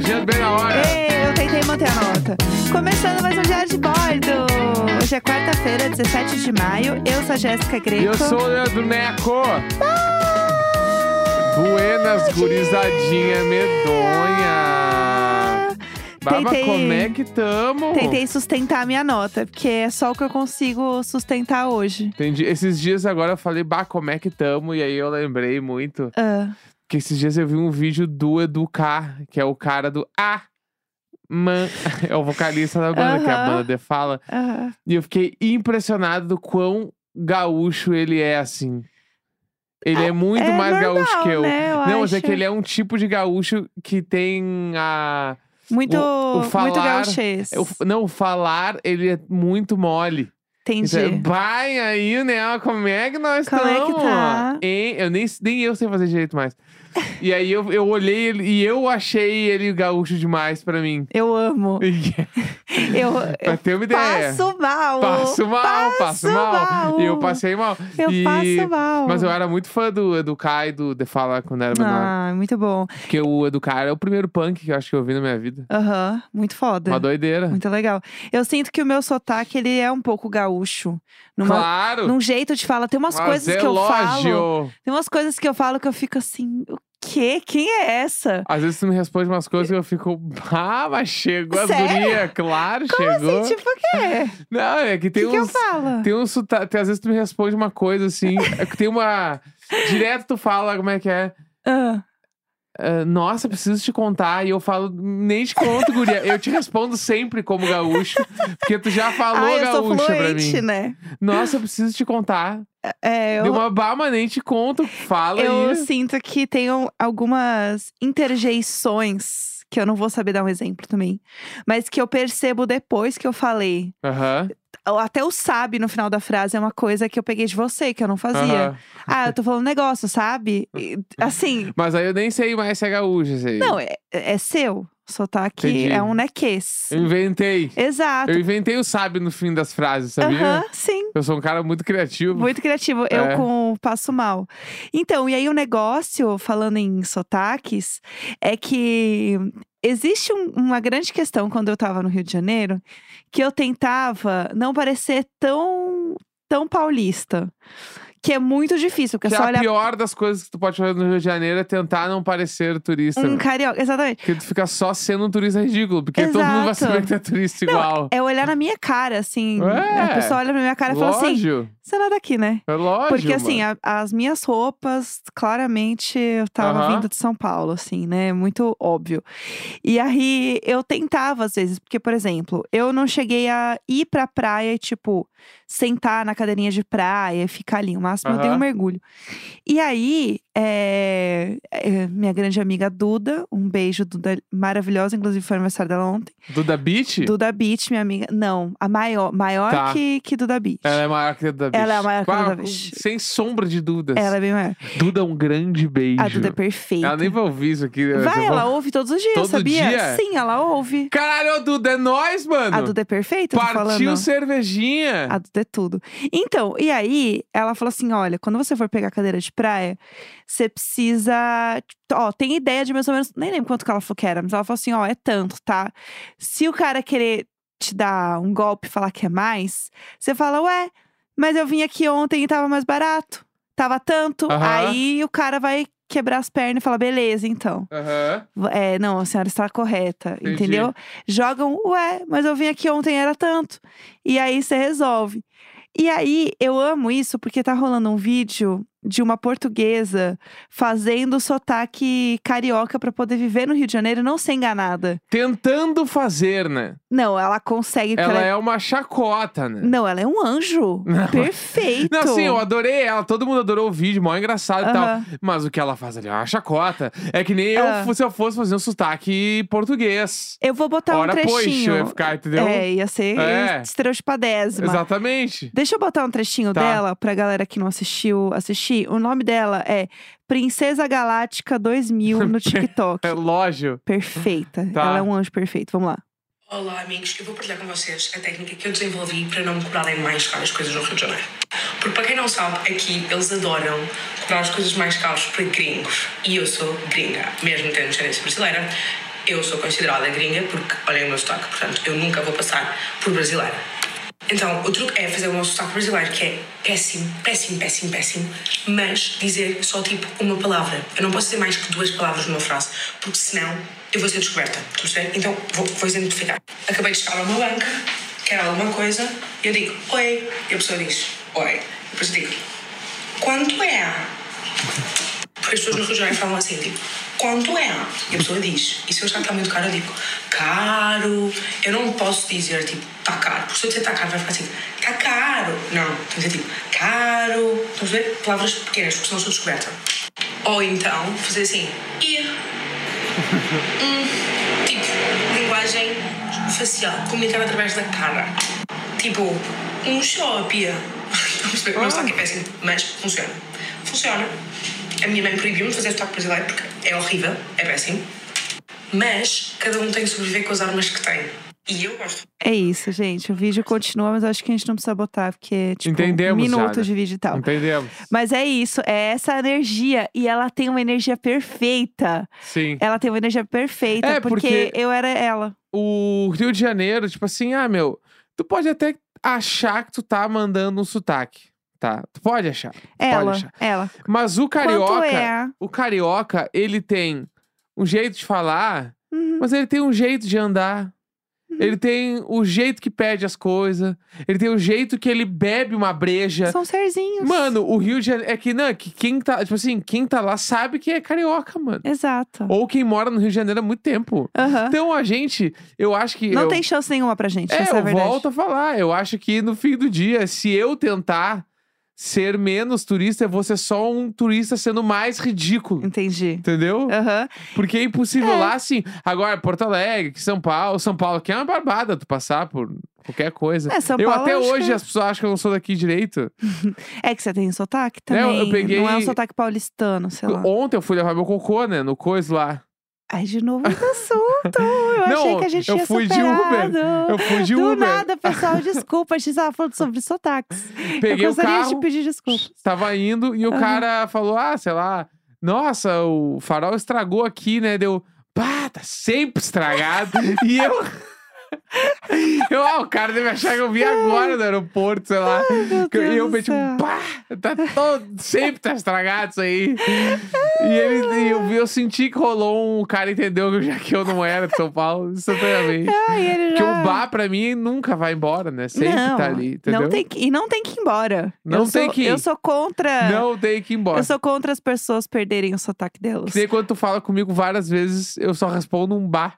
bem na hora. Ei, eu tentei manter a nota. Começando mais um Diário de Bordo. Hoje é quarta-feira, 17 de maio. Eu sou a Jéssica Greco. E eu sou o Leandro Neco. Buenas, gurizadinha medonha. Baba, Tentei- como é que tamo? Tentei sustentar a minha nota, porque é só o que eu consigo sustentar hoje. Entendi. Esses dias agora eu falei, bah, como é que tamo? E aí eu lembrei muito Ah, que esses dias eu vi um vídeo do Educar, que é o cara do Ah, Man. É o vocalista da banda, que é a banda de fala. ah. E eu fiquei impressionado do quão gaúcho ele é, assim. Ele é muito é mais normal, gaúcho que eu. né? Eu Não, mas é acho. que ele é um tipo de gaúcho que tem a. Muito, o muito falar- gauchês. o- não, o falar, ele é muito mole. Entendi. Vai aí, né? Como é que nós Como estamos? é que tá? Hein? Eu nem, nem eu sei fazer direito mais. e aí eu, eu olhei ele e eu achei ele gaúcho demais pra mim. Eu amo. Eu, pra ter uma ideia. passo mal. Passo mal, passo mal. mal. E eu passei mal. Eu e... passo mal. Mas eu era muito fã do Educar e do The Fala quando era menor. Ah, muito bom. Porque o Educar é o primeiro punk que eu acho que eu vi na minha vida. Aham, muito foda. Uma doideira. Muito legal. Eu sinto que o meu sotaque, ele é um pouco gaúcho. Numa, Claro! Num jeito de falar. Tem umas mas coisas é que eu falo. lógio. Tem umas coisas que eu falo que eu fico assim, o quê? Quem é essa? Às vezes tu me responde umas coisas que eu fico, ah, mas chegou Sério? gurias, claro, Como chegou. assim? Tipo, o quê? Não, é que tem que, que eu uns. falo? Tem um sotaque. Às vezes tu me responde uma coisa assim. é que tem uma. Direto tu fala como é que é. Ah, ah, Nossa, preciso te contar. E eu falo, nem te conto, guria. Eu te respondo sempre como gaúcho. Porque tu já falou ah, sou gaúcha fluente, mim. né? Nossa, eu preciso te contar. É, eu, Deu uma bah, mas nem te conto. Fala eu aí. sinto que tem um- algumas interjeições que eu não vou saber dar um exemplo também, mas que eu percebo depois que eu falei. Aham. Até o sabe no final da frase é uma coisa que eu peguei de você, que eu não fazia. aham. Ah, eu tô falando um negócio, sabe? E, assim, Mas aí eu nem sei mais se é gaúcho. Aí. não, é, é seu. Sotaque Entendi. é um nequês. Eu inventei. Exato. Eu inventei o sabe no fim das frases, sabia? Aham, sim. Eu sou um cara muito criativo. Muito criativo. Eu É. com o passo mal. Então, e aí o negócio, falando em sotaques, é que existe um- uma grande questão quando eu tava no Rio de Janeiro, que eu tentava não parecer tão, tão paulista. Que é muito difícil, porque Que é só a olhar pior das coisas que tu pode fazer no Rio de Janeiro é tentar não parecer turista. um carioca. Exatamente. Porque tu fica só sendo um turista ridículo. Porque todo mundo vai Exato. saber que tu é turista igual. É olhar na minha cara, assim. É. A pessoa olha pra minha cara e fala assim: É daqui, né? É lógico. Porque assim, a- as minhas roupas, claramente, eu tava Aham. vindo de São Paulo, assim, né? Muito óbvio. E aí, eu tentava, às vezes, porque, por exemplo, eu não cheguei a ir pra praia e, tipo, sentar na cadeirinha de praia e ficar ali. O máximo eu dei um mergulho. E aí, é, é, minha grande amiga Duda, um beijo, Duda maravilhosa, inclusive foi aniversário dela ontem. Duda Beach? Duda Beach, minha amiga. Não, a maior, maior Tá. que, que Duda Beach. Ela é maior que Duda Beach. Ela é a maior que Duda Beach. Sem sombra de dúvidas. Ela é bem maior. Duda, um grande beijo. A Duda é perfeita. Ela nem vai ouvir isso aqui. né? Vai, ela vai- ouve todos os dias, Todo sabia? dia? Sim, ela ouve. Caralho, Duda, é nóis, mano. A Duda é perfeita, Partiu cervejinha. A Duda é tudo. Então, e aí, ela falou assim: olha, quando você for pegar cadeira de praia, você precisa. Ó, tem ideia de mais ou menos. Nem lembro quanto que ela falou que era, mas ela falou assim: ó, é tanto, tá? Se o cara querer te dar um golpe e falar que é mais, você fala, ué, mas eu vim aqui ontem e tava mais barato. Tava tanto. Aí o cara vai quebrar as pernas e falar, beleza, então. É, não, a senhora está correta, Entendi. entendeu? Jogam, ué, mas eu vim aqui ontem era tanto. E aí você resolve. E aí eu amo isso porque tá rolando um vídeo de uma portuguesa fazendo sotaque carioca pra poder viver no Rio de Janeiro e não ser enganada. Tentando fazer, né? Não, ela consegue. Ela ela é uma chacota, né? Não, ela é um anjo. Não. Perfeito. Não, sim, eu adorei ela. Todo mundo adorou o vídeo, mó engraçado e tal. Mas o que ela faz ali é uma chacota. É que nem eu, Ah. se eu fosse fazer um sotaque português. Eu vou botar Ora, um pois, trechinho. eu ia ficar, entendeu? É, ia ser É. estereotipadésima. Exatamente. Deixa eu botar um trechinho Tá. dela pra galera que não assistiu assistir. O nome dela é Princesa Galáctica 2000 no TikTok. É lógico. Perfeita. Tá. Ela é um anjo perfeito. Vamos lá. Olá amigos, eu vou partilhar com vocês a técnica que eu desenvolvi para não me cobrarem mais caras as coisas no Rio de Janeiro. Porque para quem não sabe, aqui eles adoram cobrar as coisas mais caras para gringos. E eu sou gringa, mesmo tendo descendência brasileira. eu sou considerada gringa porque olhem o meu sotaque, portanto, eu nunca vou passar por brasileira. Então, o truque é fazer o meu sotaque brasileiro, que é péssimo, péssimo, péssimo, péssimo, mas dizer só tipo uma palavra. Eu não posso dizer mais que duas palavras numa frase, porque senão eu vou ser descoberta. Perceber? Então, vou, vou exemplificar. Acabei de chegar a uma banca, quero alguma coisa, eu digo, oi, e a pessoa diz, oi. Depois eu digo, quanto é? Porque as pessoas no Rio de Janeiro falam assim, tipo, quanto é? E a pessoa diz, e se eu achar que está muito caro, eu digo, caro. Eu não posso dizer, tipo, está caro. Porque se eu dizer está caro, vai ficar assim, está caro. Não, tem que dizer, tipo, caro. A ver? Palavras pequenas, porque senão sou descoberta. Ou então, fazer assim, ir. Hum, tipo, linguagem facial, comunicar através da cara. Tipo, um shopping. Estás a perceber? O meu sotaque é péssimo, mas funciona. Funciona. A minha mãe proibiu-me de fazer sotaque brasileiro porque é horrível, é péssimo. Mas cada um tem que sobreviver com as armas que tem. E eu gosto. É isso, gente. O vídeo continua, mas acho que a gente não precisa botar, porque é tipo Entendemos, minutos Jada. de vídeo e tal. Entendemos? Mas é isso, é essa energia. E ela tem uma energia perfeita. Sim. Ela tem uma energia perfeita, É, porque, porque- eu era ela. O Rio de Janeiro, tipo assim, ah, meu, tu pode até achar que tu tá mandando um sotaque, tá? Tu pode achar. tu Pode Ela, achar. ela. Mas o carioca, é? o carioca, ele tem um jeito de falar, Uhum. mas ele tem um jeito de andar. Ele tem o jeito que pede as coisas. Ele tem o jeito que ele bebe uma breja. São serzinhos. Mano, o Rio de Janeiro. É que, não, que quem tá. Tipo assim, quem tá lá sabe que é carioca, mano. Exato. Ou quem mora no Rio de Janeiro há muito tempo. Aham. Então a gente, eu acho que. Não eu, tem chance nenhuma pra gente, É, essa é a eu verdade. volto a falar. Eu acho que no fim do dia, se eu tentar ser menos turista, eu vou ser só um turista sendo mais ridículo. Entendi. Entendeu? Aham. Porque é impossível É. lá, assim. Agora, Porto Alegre, São Paulo. São Paulo, que é uma barbada tu passar por qualquer coisa. É, São eu Paulo, até acho hoje que- as pessoas acham que eu não sou daqui direito. É que você tem sotaque É, eu- também. eu peguei- Não é um sotaque paulistano, sei lá. Ontem eu fui levar meu cocô, né? No coisa lá. Ai, de novo esse assunto. Eu achei Não, que a gente eu fui de Uber. superado. Eu fui de Do Uber. nada, pessoal, desculpa. A gente tava falando sobre sotaques. Peguei eu o gostaria carro. de pedir desculpas. Tava indo e o Aham. cara falou: Ah, sei lá, nossa, o farol estragou aqui, né? Deu, pá, tá sempre estragado. e eu. Eu, ah, o cara deve achar que eu vim agora do aeroporto, sei lá. Que eu- E eu meti um pá, tá todo, sempre tá estragado isso aí. E, ele, e eu, eu senti que rolou um cara entendeu que já que eu não era de São Paulo, instantaneamente. Ai, já... o bar pra mim nunca vai embora, né? Sempre não, tá ali, entendeu? Não tem que, e não tem que ir embora. Não eu tem sou, que ir. Eu sou contra. Não tem que ir embora. Eu sou contra as pessoas perderem o sotaque delas. Que nem quando tu fala comigo várias vezes, eu só respondo um bar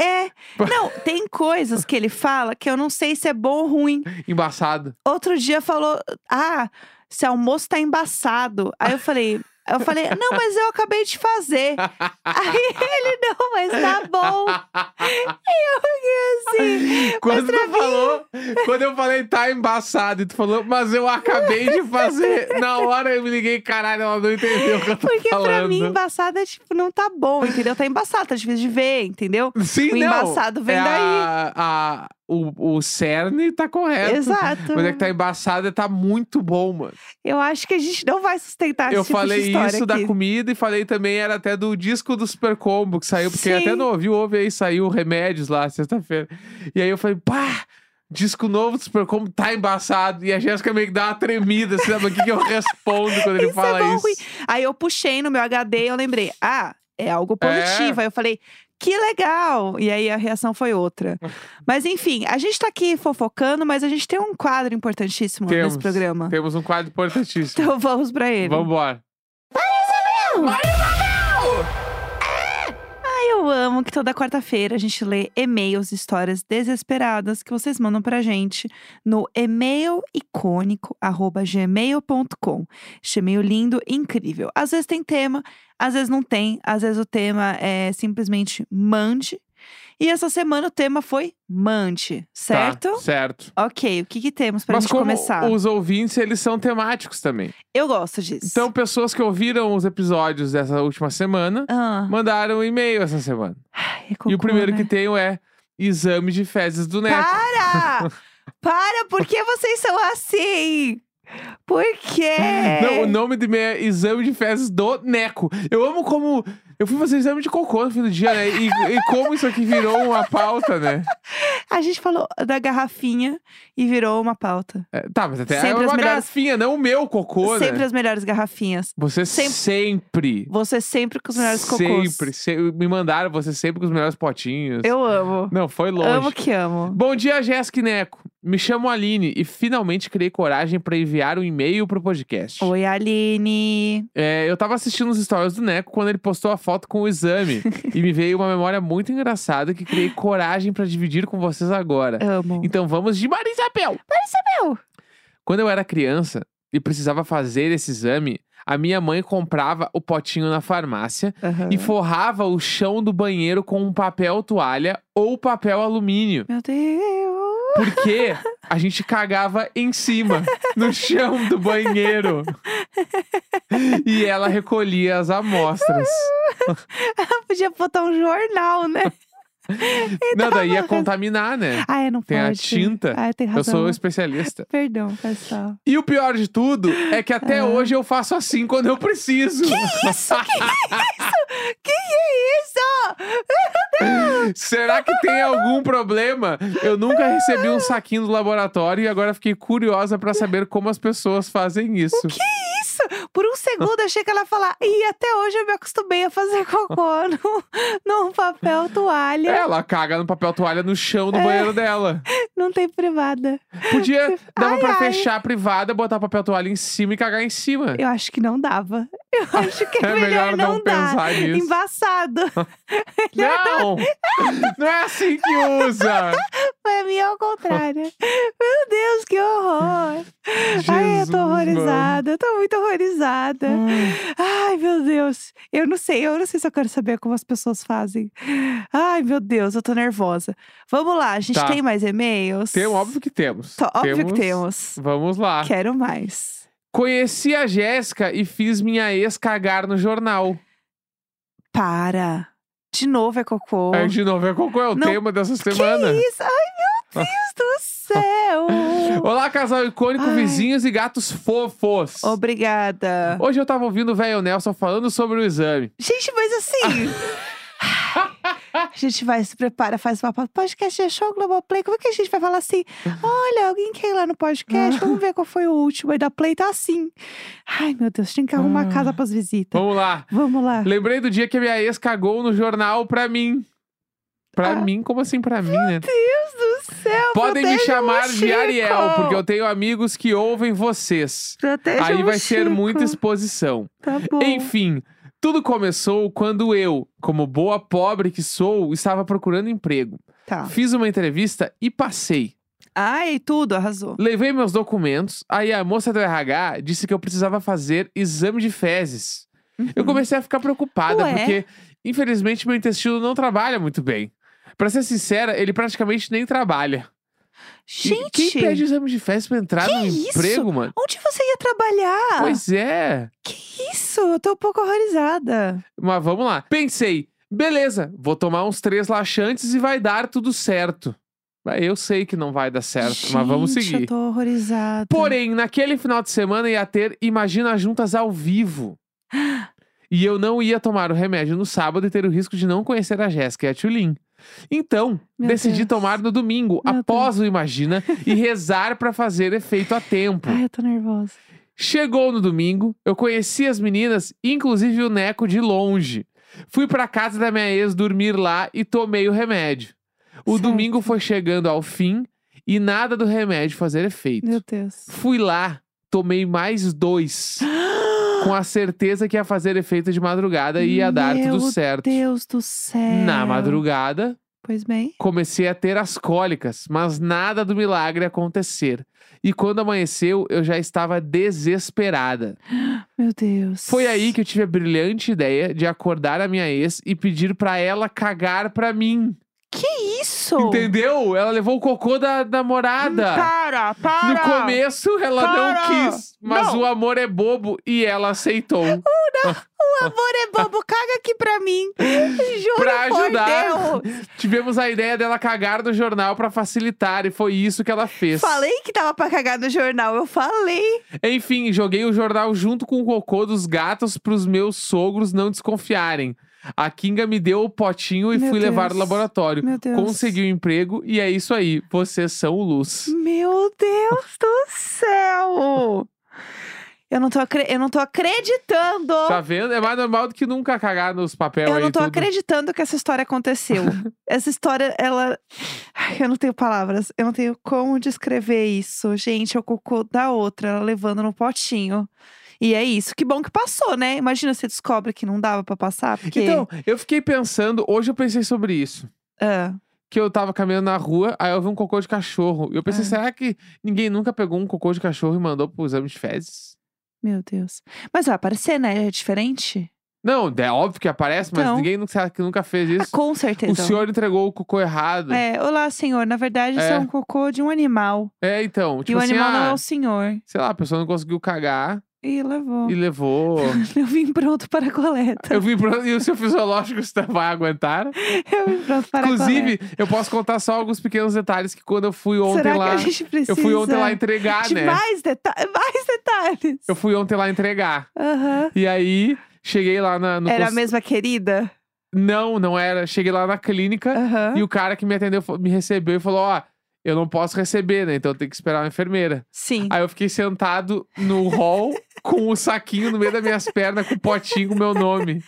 É. Não, tem coisas que ele fala que eu não sei se é bom ou ruim. embaçado. Outro dia falou: Ah, esse almoço tá embaçado. Aí eu falei. Eu falei, não, mas eu acabei de fazer. Aí ele, não, mas tá bom. E eu fiquei assim. Quando tu falou, quando eu falei tá embaçado, e tu falou, mas eu acabei de fazer. Na hora eu me liguei, caralho, ela não entendeu o que eu tô Porque falando. pra mim, embaçado é tipo, não tá bom, entendeu? Tá embaçado, tá difícil de ver, entendeu? Sim, o não. embaçado vem é daí. A, a- o, o cerne tá correto. Exato. Mas é que tá embaçado tá muito bom, mano. Eu acho que a gente não vai sustentar eu esse tipo falei isso da aqui. comida e falei também, era até do disco do Super Combo que saiu, porque Sim. até não ouviu, ouve aí, saiu Remédios lá, sexta-feira. E aí eu falei, pá, disco novo do Super Combo tá embaçado. E a Jéssica meio que dá uma tremida, assim, sabe? O que, que eu respondo quando ele Isso fala é bom, isso? ruim. Aí eu puxei no meu HD e eu lembrei, ah, é algo positivo. É. Aí eu falei, que legal! E aí a reação foi outra. mas enfim, a gente tá aqui fofocando, mas a gente tem um quadro importantíssimo Temos, nesse programa. Temos um quadro importantíssimo. Então vamos pra ele. Vambora. Ai, eu amo que toda quarta-feira a gente lê e-mails, histórias desesperadas que vocês mandam pra gente no e-mailicônico@gmail.com. Esse e-mail lindo, incrível. Às vezes tem tema, às vezes não tem, às vezes o tema é simplesmente mande. E essa semana o tema foi mande, certo? Tá, certo. Ok, o que, que temos pra Mas gente como começar? os ouvintes, eles são temáticos também. Eu gosto disso. Então, pessoas que ouviram os episódios dessa última semana, Ah, mandaram um e-mail essa semana. ai, é e cocô, o primeiro né? que tenho é exame de fezes do Neco. Para! Para! Por que vocês são assim? Por quê? Não, o nome do meu é exame de fezes do Neco. Eu amo como. Eu fui fazer exame de cocô no fim do dia, né? E, e como isso aqui virou uma pauta, né? A gente falou da garrafinha e virou uma pauta. É, tá, mas até é Sempre as uma melhores- garrafinha, não o meu cocô, sempre né? as melhores garrafinhas. Você Sempre- sempre. Você sempre com os melhores cocôs. Sempre. se- me mandaram você sempre com os melhores potinhos. Eu amo. Não, foi longe. Amo que amo. Bom dia, Jéssica Neco. Me chamo Aline e finalmente criei coragem pra enviar um e-mail pro podcast. Oi, Aline. É, eu tava assistindo os stories do Neco quando ele postou a foto com o exame. e me veio uma memória muito engraçada que criei coragem pra dividir com vocês agora. Amo. Então vamos de Marisabel. Marisabel. Quando eu era criança e precisava fazer esse exame, a minha mãe comprava o potinho na farmácia Aham. e forrava o chão do banheiro com um papel toalha ou papel alumínio. Meu Deus. Porque a gente cagava em cima, no chão do banheiro. E ela recolhia as amostras. Podia botar um jornal, né? Não, daí ia contaminar, né? Ah, é, não Tem a pode. tinta. Ah, tem razão. Eu sou especialista. Perdão, pessoal. E o pior de tudo é que até Ah. hoje eu faço assim quando eu preciso. Isso, que é isso? Será que tem algum problema? Eu nunca recebi um saquinho do laboratório e agora fiquei curiosa pra saber como as pessoas fazem isso. Que isso? Por um segundo achei que ela ia falar. E até hoje eu me acostumei a fazer cocô no, num papel toalha. Ela caga no papel toalha no chão do É. banheiro dela. Não tem privada. Podia, dava Ai, pra ai. fechar a privada, botar papel toalha em cima e cagar em cima. Eu acho que não dava. Eu acho que é, É melhor não não dar. pensar nisso. Embaçado. Não! Não é assim que usa! Mim é o contrário. Meu Deus, que horror. Ai, eu Jesus, tô mano. horrorizada. Eu tô muito horrorizada. Ai, meu Deus. Eu não sei, eu não sei se eu quero saber como as pessoas fazem. Ai, meu Deus, eu tô nervosa. Vamos lá, a gente Tá. tem mais e-mails? Tem, óbvio que temos. Tó- óbvio que temos. Vamos lá. Quero mais. Conheci a Jéssica e fiz minha ex cagar no jornal. Para. De novo é cocô. Aí, de novo, é qual é o Não, tema dessa que semana? isso? Ai, meu Deus do céu. Olá, casal icônico, Ai. vizinhos e gatos fofos. Obrigada. Hoje eu tava ouvindo o velho Nelson falando sobre o exame. Gente, mas assim. a gente vai, se prepara, faz uma podcast, é show Globoplay. Como é que a gente vai falar assim? Olha, alguém quer ir lá no podcast? Vamos ver qual foi o último. Aí da Play tá assim. Ai, meu Deus, tem que arrumar Ah. casa pras visitas. Vamos lá. Vamos lá. Lembrei do dia que a minha ex cagou no jornal pra mim. Pra Ah. mim? Como assim pra mim, né? Deus do céu. Podem me chamar de Chico. Ariel, porque eu tenho amigos que ouvem vocês. Proteja Aí vai ser Chico. muita exposição. Tá bom. Enfim, tudo começou quando eu, como boa pobre que sou, estava procurando emprego. Tá. Fiz uma entrevista e passei. Ai, tudo, arrasou. Levei meus documentos, aí a moça do RH disse que eu precisava fazer exame de fezes. Eu comecei a ficar preocupada, Ué? porque, infelizmente, meu intestino não trabalha muito bem. Pra ser sincera, ele praticamente nem trabalha. E Gente, Quem pede exame de fezes pra entrar que no isso? emprego, mano? onde você ia trabalhar? Pois é. Que isso? Eu tô um pouco horrorizada. Mas vamos lá. Pensei, beleza, vou tomar uns três laxantes e vai dar tudo certo. Eu sei que não vai dar certo, mas vamos Gente, seguir. Eu tô horrorizada. Porém, naquele final de semana ia ter Imagina Juntas ao vivo. E eu não ia tomar o remédio no sábado e ter o risco de não conhecer a Jéssica e a Tulin. Então, Meu decidi Deus. tomar no domingo, Meu após o Imagina, e rezar pra fazer efeito a tempo. Ai, eu tô nervosa. Chegou no domingo, eu conheci as meninas, inclusive o Neco de longe. Fui pra casa da minha ex dormir lá e tomei o remédio. O Certo. domingo foi chegando ao fim e nada do remédio fazer efeito. Meu Deus. Fui lá, tomei mais dois, com a certeza que ia fazer efeito de madrugada e ia dar tudo Meu certo. Deus do céu. Na madrugada, Pois bem. comecei a ter as cólicas, mas nada do milagre acontecer. E quando amanheceu, eu já estava desesperada. Meu Deus. Foi aí que eu tive a brilhante ideia de acordar a minha ex e pedir pra ela cagar pra mim. Que isso? Entendeu? Ela levou o cocô da namorada. Para, para. No começo ela Para! não quis, mas Não. o amor é bobo e ela aceitou. O amor é bobo, caga aqui pra mim. Juro Pra ajudar. Tivemos a ideia dela cagar no jornal pra facilitar e foi isso que ela fez. Falei que tava pra cagar no jornal, eu falei. Enfim, joguei o jornal junto com o cocô dos gatos pros meus sogros não desconfiarem. A Kinga me deu o potinho e Meu fui levar Deus. no laboratório. Meu Deus. Consegui um emprego e é isso aí. Vocês são luz. Meu Deus do céu! Eu não tô, eu não tô acreditando. Tá vendo? É mais normal do que nunca cagar nos papéis Eu não tô tudo. acreditando que essa história aconteceu. essa história, ela. Ai, eu não tenho palavras. Eu não tenho como descrever isso. Gente, é o cocô da outra, ela levando no potinho. E é isso. Que bom que passou, né? Imagina você descobre que não dava pra passar. Porque. Então, eu fiquei pensando, hoje eu pensei sobre isso. Ah, Que eu tava caminhando na rua, aí eu vi um cocô de cachorro. E eu pensei, Ah. será que ninguém nunca pegou um cocô de cachorro e mandou pro exame de fezes? meu Deus. Mas vai aparecer, né? É diferente? Não, é óbvio que aparece, mas Então. ninguém nunca, será que nunca fez Ah, isso. com certeza. o senhor entregou o cocô errado. É, olá, senhor. Na verdade, isso é É. um cocô de um animal. É, então. e Tipo o assim, animal não ah, é o senhor. sei lá, a pessoa não conseguiu cagar E levou. e levou. Eu vim pronto para a coleta. eu vim pro... E o seu fisiológico vai aguentar? Eu vim pronto para a Inclusive, eu posso contar só alguns pequenos detalhes que quando eu fui coleta. ontem Será lá. que a gente precisa Eu fui ontem lá entregar, de né? mais, deta mais detalhes? Eu fui ontem lá entregar. Aham. E aí, cheguei lá na, no Era a posto- mesma querida? Não, não era. Cheguei lá na clínica Aham. e o cara que me atendeu me recebeu e falou: Ó, eu não posso receber, né? Então eu tenho que esperar uma enfermeira. Sim. Aí eu fiquei sentado no hall com o saquinho no meio das minhas pernas, com o potinho com o meu nome.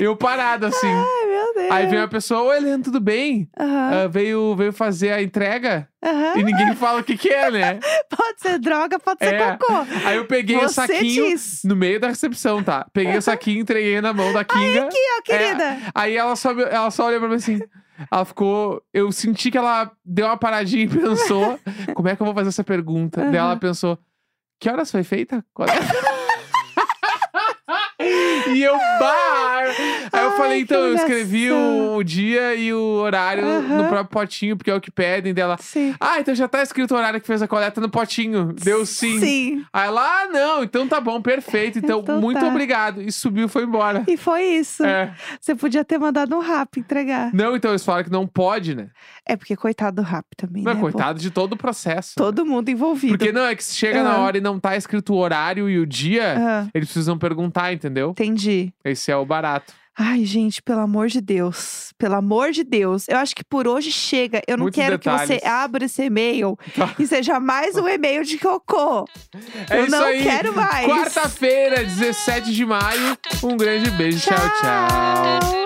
Eu parado assim. Ai, meu Deus. Aí veio uma pessoa: Oi, Helena, tudo bem? Ah, veio, veio fazer a entrega Aham. e ninguém fala o que, que é, né? Pode ser droga, pode ser É. cocô. Aí eu peguei o Você saquinho diz. no meio da recepção, tá? Peguei o saquinho, entreguei na mão da Kinga. Aqui, ó, querida. Aí ela só, ela só olhou pra mim assim. Ela ficou. Eu senti que ela deu uma paradinha e pensou: como é que eu vou fazer essa pergunta? Daí ela pensou: que horas foi feita? É?" e eu, bar! Aí eu Ai, falei: que então, eu escrevi o, o dia e o horário no Aham. próprio potinho, porque é o que pedem dela. Sim. Ah, então já tá escrito o horário que fez a coleta no potinho. Deu sim. Sim. Aí ela, ah, não, então tá bom, perfeito. Então, Então muito tá. obrigado. E subiu e foi embora. E foi isso. É. Você podia ter mandado um rap entregar. Não, então eles falaram que não pode, né? É porque coitado do rap também, Não, né? pô? coitado de todo o processo. Todo mundo envolvido. Porque não, é que se chega na Aham. hora e não tá escrito o horário e o dia, Ah, eles precisam perguntar, entendeu? entendi. Esse é o barato. Ai, gente, pelo amor de Deus. Pelo amor de Deus. Eu acho que por hoje chega. Eu não Muitos quero que você detalhes. abra esse e-mail Tá. e seja mais um e-mail de cocô. É eu não aí. quero mais. Quarta-feira, 17 de maio. Um grande beijo. tchau. tchau. tchau.